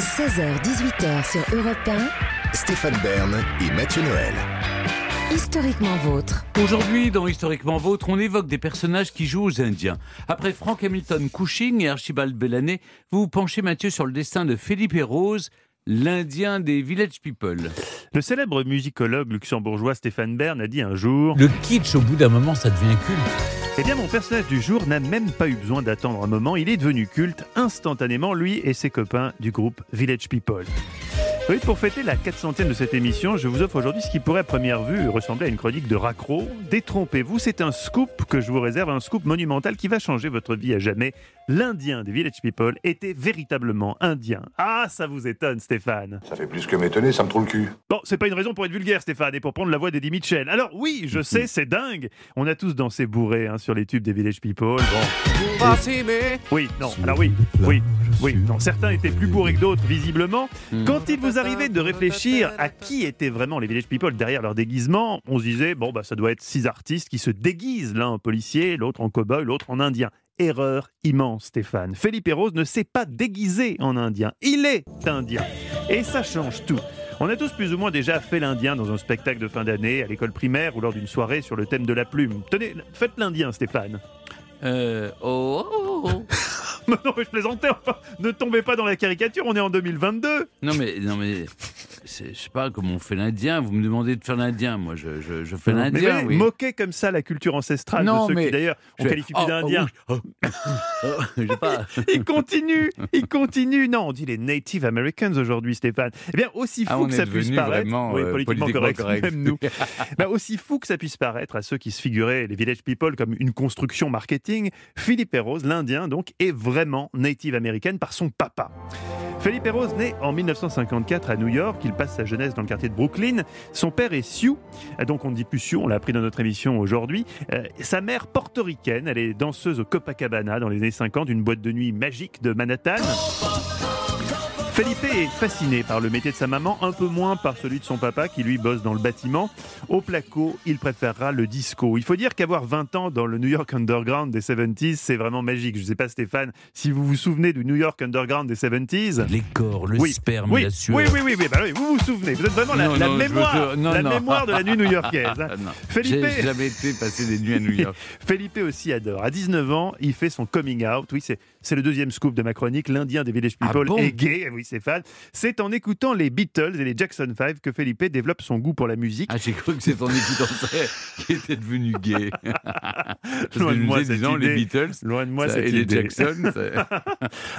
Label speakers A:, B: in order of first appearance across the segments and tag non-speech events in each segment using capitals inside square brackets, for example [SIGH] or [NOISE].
A: 16h-18h sur Europe 1.
B: Stéphane Bern et Mathieu Noël.
A: Historiquement vôtre.
C: Aujourd'hui, dans Historiquement Vôtre, on évoque des personnages qui jouent aux Indiens. Après Frank Hamilton Cushing et Archibald Bellané, vous vous penchez, Mathieu, sur le destin de Philippe et Rose, l'Indien des Village People.
D: Le célèbre musicologue luxembourgeois Stéphane Bern a dit un jour
E: Le kitsch, au bout d'un moment, ça devient culte.
D: Eh bien, mon personnage du jour n'a même pas eu besoin d'attendre un moment. Il est devenu culte instantanément, lui et ses copains du groupe Village People. Oui, pour fêter la 400e de cette émission, je vous offre aujourd'hui ce qui pourrait à première vue ressembler à une chronique de raccro. Détrompez-vous, c'est un scoop que je vous réserve, un scoop monumental qui va changer votre vie à jamais. L'Indien des Village People était véritablement indien. Ah, ça vous étonne, Stéphane
F: Ça fait plus que m'étonner, ça me trouve le cul.
D: Bon, c'est pas une raison pour être vulgaire, Stéphane, et pour prendre la voix d'Eddie Mitchell. Alors oui, je sais, c'est dingue. On a tous dansé bourré hein, sur les tubes des Village People. Bon. Oui, non, alors oui, oui, oui. Non, certains étaient plus bourrés que d'autres, visiblement. Quand il vous arrivait de réfléchir à qui étaient vraiment les Village People derrière leur déguisement, on se disait, bon, bah, ça doit être six artistes qui se déguisent, l'un en policier, l'autre en cow-boy, l'autre en indien. Erreur immense, Stéphane. Felipe Rose ne s'est pas déguisé en indien. Il est indien. Et ça change tout. On a tous plus ou moins déjà fait l'Indien dans un spectacle de fin d'année, à l'école primaire ou lors d'une soirée sur le thème de la plume. Tenez, faites l'Indien, Stéphane.
C: Euh, oh, oh, oh. [LAUGHS] [LAUGHS]
D: Non, mais je plaisantais, enfin, ne tombez pas dans la caricature, on est en 2022.
C: Non mais, non mais, je sais pas comment on fait l'Indien. Vous me demandez de faire l'Indien, moi je, je, je fais l'Indien.
D: oui, moquer comme ça la culture ancestrale
C: Non,
D: de ceux
C: mais
D: qui d'ailleurs on qualifie plus
C: oh,
D: d'Indiens.
C: oh, oh, oh, pas. [LAUGHS]
D: Il continue, il continue. Non, on dit les Native Americans aujourd'hui, Stéphane. Eh bien, aussi fou
C: Ah, on
D: que ça puisse paraître,
C: vraiment,
D: oui,
C: euh,
D: politiquement,
C: politiquement
D: correct,
C: correct.
D: même nous. [LAUGHS] Ben, aussi fou que ça puisse paraître à ceux qui se figuraient les Village People comme une construction marketing, Philippe Rose, l'Indien donc, est vraiment Native américaine par son papa. Philippe Rose naît en 1954 à New York. Il passe sa jeunesse dans le quartier de Brooklyn. Son père est Sioux, donc on ne dit plus Sioux, on l'a appris dans notre émission aujourd'hui. Euh, sa mère portoricaine, elle est danseuse au Copacabana dans les années 50, une boîte de nuit magique de Manhattan. Felipe est fasciné par le métier de sa maman, un peu moins par celui de son papa qui lui bosse dans le bâtiment. Au placo, il préférera le disco. Il faut dire qu'avoir 20 ans dans le New York Underground des 70s, c'est vraiment magique. Je ne sais pas Stéphane, si vous vous souvenez du New York Underground des 70s.
C: Les corps, le
D: Oui,
C: sperme,
D: oui,
C: la sueur.
D: oui, oui, oui, oui, bah oui, vous vous souvenez. Vous êtes vraiment la,
C: Non,
D: la
C: non, je
D: mémoire,
C: veux- non,
D: la
C: non.
D: mémoire de la nuit new-yorkaise. hein. [LAUGHS]
C: Ah.
D: Felipe,
C: J'ai jamais été passer des nuits à New York. [LAUGHS]
D: Felipe aussi adore. À 19 ans, il fait son coming out. Oui, c'est, c'est le deuxième scoop de ma chronique. L'Indien des Village
C: Ah
D: People
C: bon?
D: est gay. Oui, c'est en écoutant les Beatles et les Jackson 5 que Felipe développe son goût pour la musique.
C: Ah, j'ai cru que c'est en écoutant ça [LAUGHS] qu'il était devenu gay.
D: Loin de moi, cette
C: disons, les
D: idée.
C: Beatles
D: Loin de moi
C: ça,
D: cette
C: et les
D: idée.
C: Jackson. [LAUGHS] ça-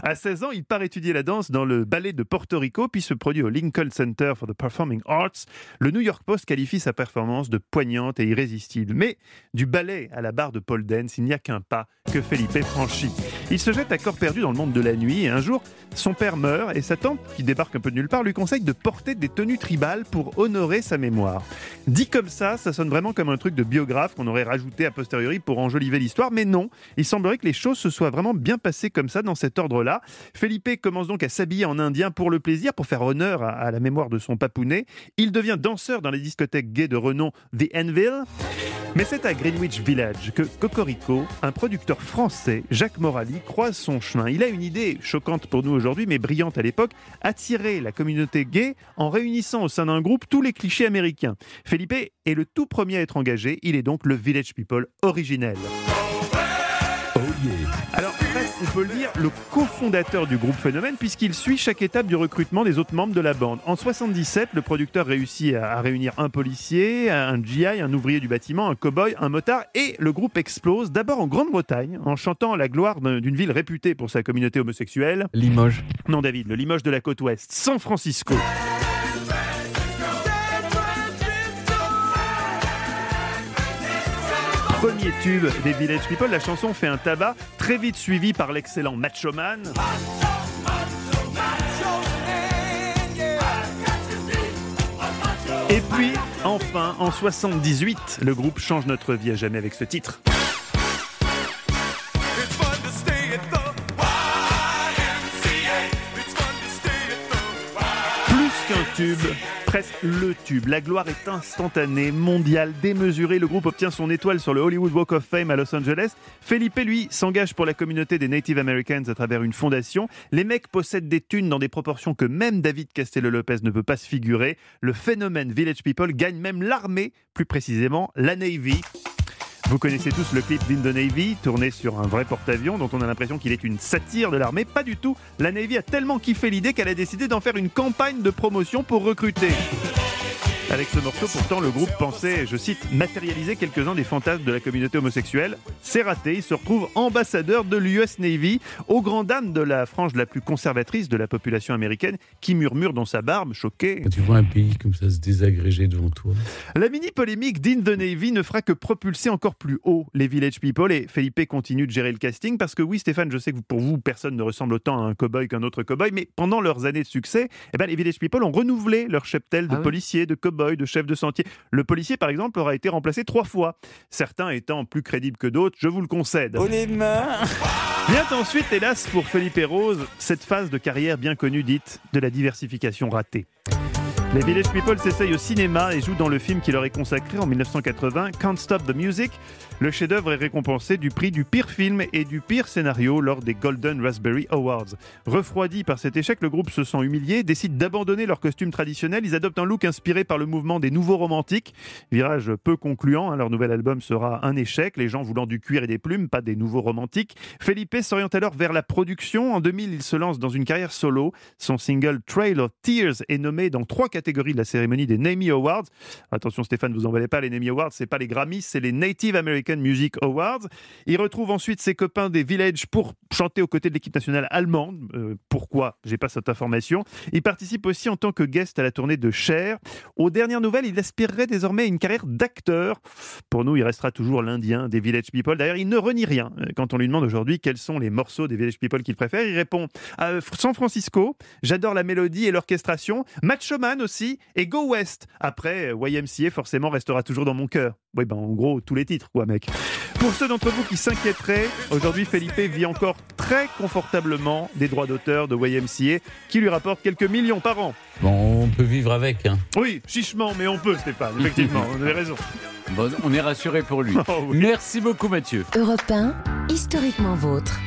D: À 16 ans, il part étudier la danse dans le ballet de Porto Rico, puis se produit au Lincoln Center for the Performing Arts. Le New York Post qualifie sa performance de poignante et irrésistible. Mais du ballet à la barre de pole dance, il n'y a qu'un pas que Felipe franchit. Il se jette à corps perdu dans le monde de la nuit et un jour, son père meurt et sa tante, qui débarque un peu de nulle part, lui conseille de porter des tenues tribales pour honorer sa mémoire. Dit comme ça, ça sonne vraiment comme un truc de biographe qu'on aurait rajouté a posteriori pour enjoliver l'histoire, mais non, il semblerait que les choses se soient vraiment bien passées comme ça dans cet ordre-là. Felipe commence donc à s'habiller en indien pour le plaisir, pour faire honneur à, la mémoire de son papounet. Il devient danseur dans les discothèques gays de renom The Anvil. Mais c'est à Greenwich Village que Cocorico, un producteur français, Jacques Morali, croise son chemin. Il a une idée choquante pour nous aujourd'hui, mais brillante à l'époque, attirer la communauté gay en réunissant au sein d'un groupe tous les clichés américains. Felipe est le tout premier à être engagé, il est donc le Village People originel. Alors, presque, on peut le dire, le cofondateur du groupe Phénomène, puisqu'il suit chaque étape du recrutement des autres membres de la bande. En 77, le producteur réussit à, à réunir un policier, un GI, un ouvrier du bâtiment, un cow-boy, un motard, et le groupe explose d'abord en Grande-Bretagne, en chantant la gloire d'un- d'une ville réputée pour sa communauté homosexuelle.
E: Limoges.
D: Non, David, le Limoges de la côte ouest, San Francisco. Premier tube des Village People, la chanson fait un tabac, très vite suivi par l'excellent Macho Man. Et puis, enfin, en 78, le groupe change notre vie à jamais avec ce titre. Plus qu'un tube, presque le tube. La gloire est instantanée, mondiale, démesurée. Le groupe obtient son étoile sur le Hollywood Walk of Fame à Los Angeles. Felipe, lui, s'engage pour la communauté des Native Americans à travers une fondation. Les mecs possèdent des thunes dans des proportions que même David Castello-Lopez ne peut pas se figurer. Le phénomène Village People gagne même l'armée, plus précisément la Navy. Vous connaissez tous le clip d'In the Navy, tourné sur un vrai porte-avions, dont on a l'impression qu'il est une satire de l'armée. Pas du tout. La Navy a tellement kiffé l'idée qu'elle a décidé d'en faire une campagne de promotion pour recruter. Avec ce morceau, pourtant, le groupe pensait, je cite, matérialiser quelques-uns des fantasmes de la communauté homosexuelle. C'est raté, il se retrouve ambassadeur de l'US Navy, au grand dam de la frange la plus conservatrice de la population américaine, qui murmure dans sa barbe, choqué.
E: Quand tu vois un pays comme ça se désagréger devant toi.
D: La mini-polémique d'In the Navy ne fera que propulser encore plus haut les Village People et Felipe continue de gérer le casting parce que oui, Stéphane, je sais que pour vous, personne ne ressemble autant à un cow-boy qu'un autre cow-boy, mais pendant leurs années de succès, eh ben, les Village People ont renouvelé leur cheptel de
C: Ah
D: policiers, de de chefs de sentier. Le policier, par exemple, aura été remplacé trois fois, certains étant plus crédibles que d'autres, je vous le concède.
C: Les mains
D: Vient ensuite, hélas, pour Felipe Rose, cette phase de carrière bien connue dite de la diversification ratée. Les Village People s'essayent au cinéma et jouent dans le film qui leur est consacré en 1980, Can't Stop the Music. Le chef-d'œuvre est récompensé du prix du pire film et du pire scénario lors des Golden Raspberry Awards. Refroidi par cet échec, le groupe se sent humilié, décide d'abandonner leur costume traditionnel. Ils adoptent un look inspiré par le mouvement des nouveaux romantiques. Virage peu concluant, hein, leur nouvel album sera un échec, les gens voulant du cuir et des plumes, pas des nouveaux romantiques. Felipe s'oriente alors vers la production. En 2000, il se lance dans une carrière solo. Son single Trail of Tears est nommé dans trois catégories de la cérémonie des NAMI Awards. Attention Stéphane, vous emballez pas, les NAMI Awards, c'est pas les Grammys, c'est les Native American Music Awards. Il retrouve ensuite ses copains des Village pour chanter aux côtés de l'équipe nationale allemande. Euh, pourquoi? J'ai pas cette information. Il participe aussi en tant que guest à la tournée de Cher. Aux dernières nouvelles, il aspirerait désormais à une carrière d'acteur. Pour nous, il restera toujours l'Indien des Village People. D'ailleurs, il ne renie rien. Euh, Quand on lui demande aujourd'hui quels sont les morceaux des Village People qu'il préfère, il répond San Francisco, j'adore la mélodie et l'orchestration, Macho Man aussi, et Go West. Après, YMCA forcément restera toujours dans mon cœur. Oui, ben en gros, tous les titres, quoi, mec. Pour ceux d'entre vous qui s'inquiéteraient, aujourd'hui, Felipe vit encore très confortablement des droits d'auteur de YMCA qui lui rapportent quelques millions par an.
E: Bon, on peut vivre avec. Hein.
D: Oui, chichement, mais on peut, Stéphane, effectivement, [LAUGHS] vous avez raison.
C: Bon, on est rassuré pour lui. [LAUGHS]
D: Oh oui.
C: Merci beaucoup Mathieu.
A: Europe 1, historiquement vôtre.